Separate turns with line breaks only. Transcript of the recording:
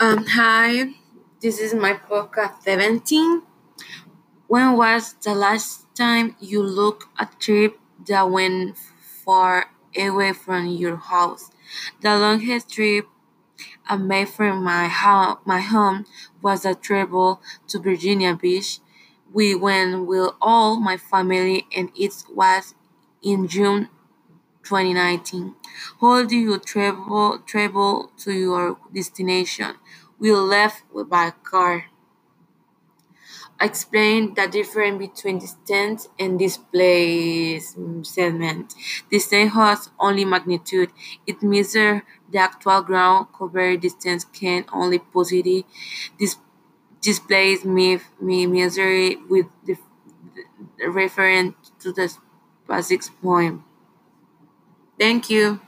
Um, hi, this is my podcast 17. When was the last time you looked a trip that went far away from your house? The longest trip I made from my, ho- my home was a travel to Virginia Beach. We went with all my family and it was in June 2019. How do you travel travel to your destination? We left by car. Explain the difference between distance and displacement. Distance has only magnitude. It measures the actual ground covered distance can only positive. This displays me me measure with the reference to the basic point. Thank you.